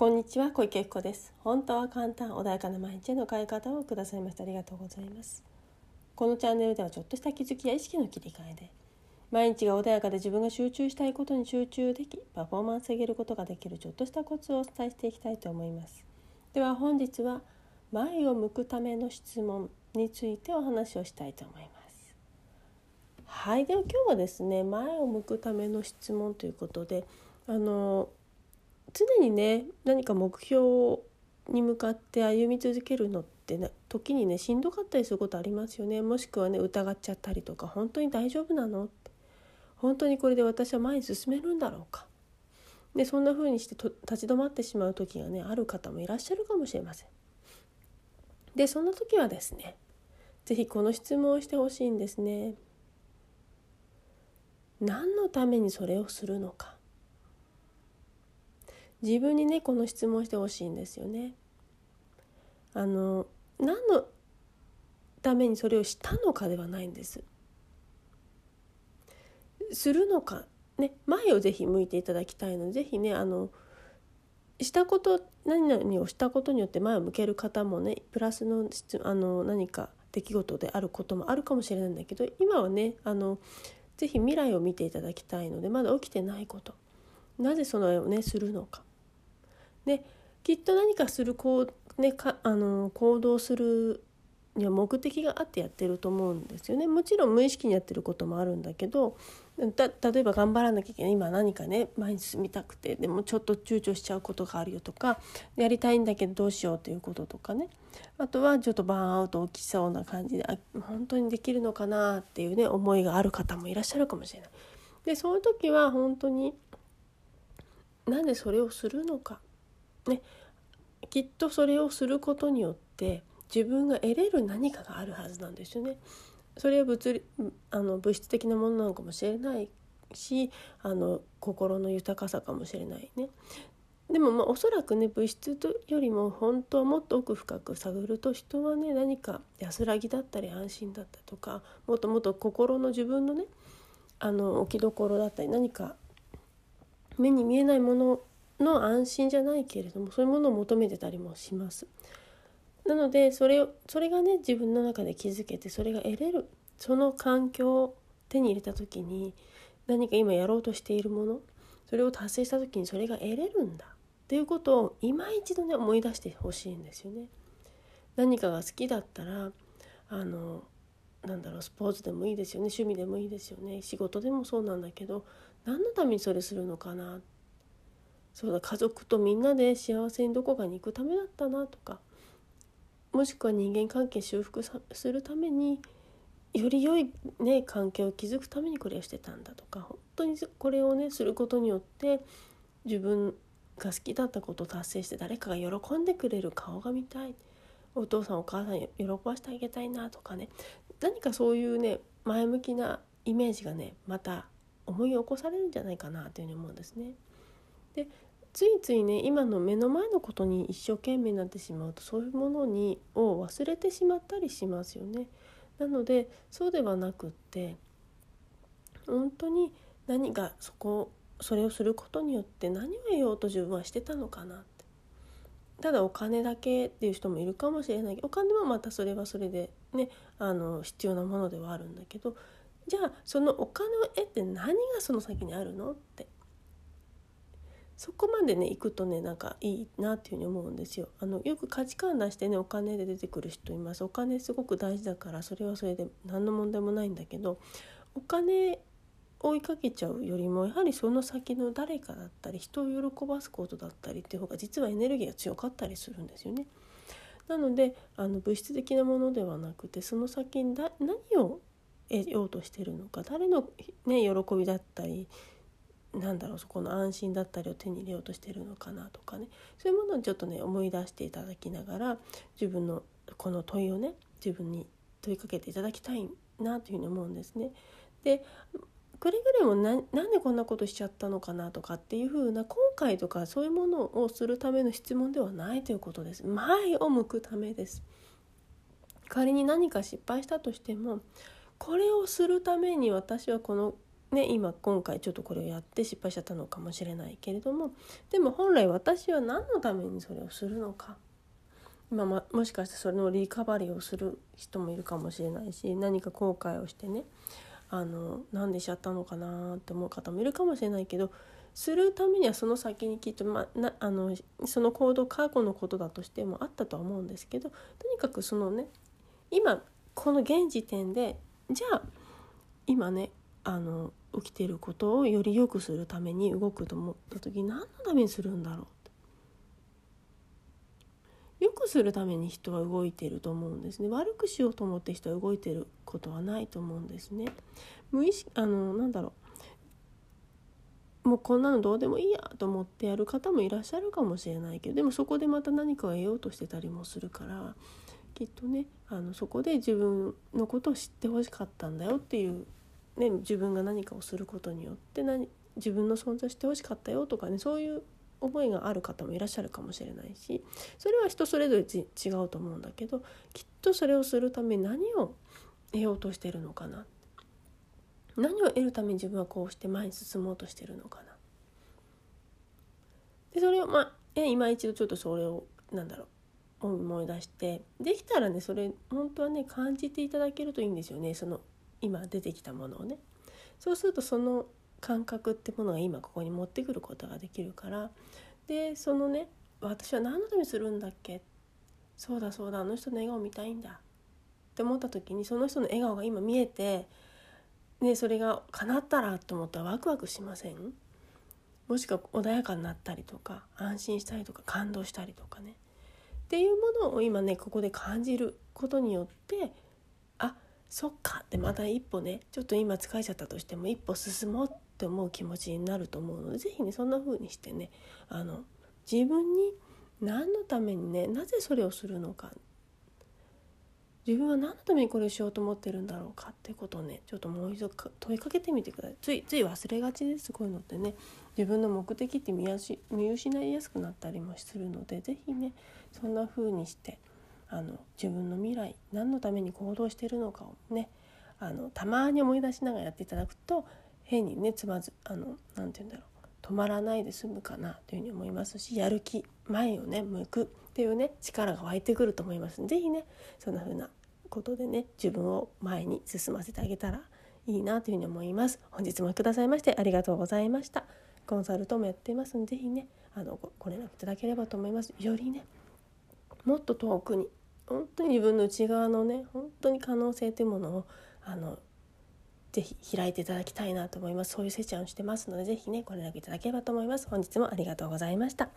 こんにちは小池子です。本当は簡単穏やかな毎日への変え方をくださいましてありがとうございます。このチャンネルではちょっとした気づきや意識の切り替えで毎日が穏やかで自分が集中したいことに集中できパフォーマンスを上げることができるちょっとしたコツをお伝えしていきたいと思います。では本日は前を向くための質問についてお話をしたいと思います。はいでは今日はですね前を向くための質問ということであの常にね何か目標に向かって歩み続けるのってね時にねしんどかったりすることありますよねもしくはね疑っちゃったりとか本当に大丈夫なの？って本当にこれで私は前に進めるんだろうか？でそんな風にして立ち止まってしまう時がねある方もいらっしゃるかもしれません。でそんな時はですね是非この質問をしてほしいんですね。何のためにそれをするのか？自分にねこの質問してほしいんですよね。あの何のためにそれをしたのかではないんです。するのか、ね、前をぜひ向いていただきたいのでぜひねあのしたこと何々をしたことによって前を向ける方もねプラスのあの何か出来事であることもあるかもしれないんだけど今はねあのぜひ未来を見ていただきたいのでまだ起きてないことなぜその絵をねするのかできっと何かするこう、ね、かあの行動するには目的があってやってると思うんですよね。もちろん無意識にやってることもあるんだけど例えば頑張らなきゃいけない。今何かね前に進みたくてでもちょっと躊躇しちゃうことがあるよとかやりたいんだけどどうしようということとかね。あとはちょっとバーンアウト起きそうな感じであ本当にできるのかなっていうね思いがある方もいらっしゃるかもしれない。でそういう時は本当になんでそれをするのか。ね、きっとそれをすることによって自分が得れる何かがあるはずなんですよね。それは物理あの物質的なものなのかもしれないしあの心の豊かさかもしれないね。でもまあおそらくね物質よりも本当はもっと奥深く探ると人はね何か安らぎだったり安心だったとかもっともっと心の自分のねあの置きどころだったり何か目に見えないものの安心じゃないけれどもそういうものを求めてたりもします。なのでそれをそれがね自分の中で気づけてそれが得れるその環境を手に入れた時に何か今やろうとしているものそれを達成した時にそれが得れるんだっていうことを今一度ね思い出してほしいんですよね。何かが好きだったらあのなんだろうスポーツでもいいですよね趣味でもいいですよね仕事でもそうなんだけど何のためにそれするのかなってそうだ家族とみんなで幸せにどこかに行くためだったなとかもしくは人間関係修復するためにより良い、ね、関係を築くためにこれをしてたんだとか本当にこれをねすることによって自分が好きだったことを達成して誰かが喜んでくれる顔が見たいお父さんお母さん喜ばしてあげたいなとかね何かそういうね前向きなイメージがねまた思い起こされるんじゃないかなというふうに思うんですね。でついついね今の目の前のことに一生懸命になってしまうとそういうものにを忘れてしまったりしますよね。なのでそうではなくって本当に何がそこそれをすることによって何を得ようと自分はしてたのかなってただお金だけっていう人もいるかもしれないけどお金はまたそれはそれでねあの必要なものではあるんだけどじゃあそのお金を得て何がその先にあるのってそこまでね行くとねなんかいいなっていうふに思うんですよあのよく価値観出してねお金で出てくる人いますお金すごく大事だからそれはそれで何の問題もないんだけどお金追いかけちゃうよりもやはりその先の誰かだったり人を喜ばすことだったりっていう方が実はエネルギーが強かったりするんですよね。なのであの物質的なものではなくてその先にだ何を得ようとしてるのか誰の、ね、喜びだったりなんだろうそこの安心だったりを手に入れようとしてるのかなとかねそういうものをちょっとね思い出していただきながら自分のこの問いをね自分に問いかけていただきたいなというふうに思うんですね。でくれぐれもななんでこんなことしちゃったのかなとかっていうふうな後悔とかそういうものをするための質問ではないということです。前を向くためです。仮に何か失敗したとしてもこれをするために私はこのね、今今回ちょっとこれをやって失敗しちゃったのかもしれないけれどもでも本来私は何のためにそれをするのか。今ももしかしてそれのリカバリーをする人もいるかもしれないし何か後悔をしてねあのなんでしちゃったのかなって思う方もいるかもしれないけどするためにはその先にきっと、まなあのその行動過去のことだとしてもあったとは思うんですけどとにかくそのね今この現時点でじゃあ今ねあの起きていることをより良くするために動くと思った時何のためにするんだろう良くするために人は動いていると思うんですね。悪くしようと思って人は動いていることはないと思うんですね。無意識あのなんだろう。もうこんなのどうでもいいやと思ってやる方もいらっしゃるかもしれないけどでもそこでまた何かを得ようとしてたりもするからきっとねあのそこで自分のことを知ってほしかったんだよっていうね、自分が何かをすることによって何自分の存在してほしかったよとかねそういう思いがある方もいらっしゃるかもしれないしそれは人それぞれ違うと思うんだけどきっとそれをするために何を得ようとしてるのかな。何を得るために自分はこうして前に進もうとしてるのかな。でそれをまあ今一度ちょっとそれをなんだろう思い出してできたらねそれ本当はね感じていただけるといいんですよね。その今出てきたものをね。そうするとその感覚ってものが今ここに持ってくることができるから。でそのね私は何のためにするんだっけ？そうだそうだあの人の笑顔見たいんだ。って思った時にその人の笑顔が今見えて、ね、それが叶ったらと思ったらワクワクしません？もしくは穏やかになったりとか安心したりとか感動したりとかね。っていうものを今ねここで感じることによってそっかってまた一歩ねちょっと今疲れちゃったとしても一歩進もうって思う気持ちになると思うので是非ねそんな風にしてねあの自分に何のためにねなぜそれをするのか。自分は何のためにこれをしようと思ってるんだろうかってことをねちょっともう一度問いかけてみてください。ついつい忘れがちですこういうのってね。自分の目的って見見失いやすくなったりもするので是非ねそんな風にしてあの自分の未来何のために行動しているのかをねあのたまに思い出しながらやっていただくと変にねつまずあの何て言うんだろう止まらないで済むかなというふうに思いますしやる気前をね向くっていうね力が湧いてくると思います是非ねそんな風なことでね自分を前に進ませてあげたらいいなというふうに思います。本日もくださいましてありがとうございました。コンサルトもやっていますので是非ねあのご連絡いただければと思います。よりねもっと遠くに本当に自分の内側のね本当に可能性というものをあのぜひ開いていただきたいなと思います。そういうセッションをしてますのでぜひねご連絡いただければと思います。本日もありがとうございました。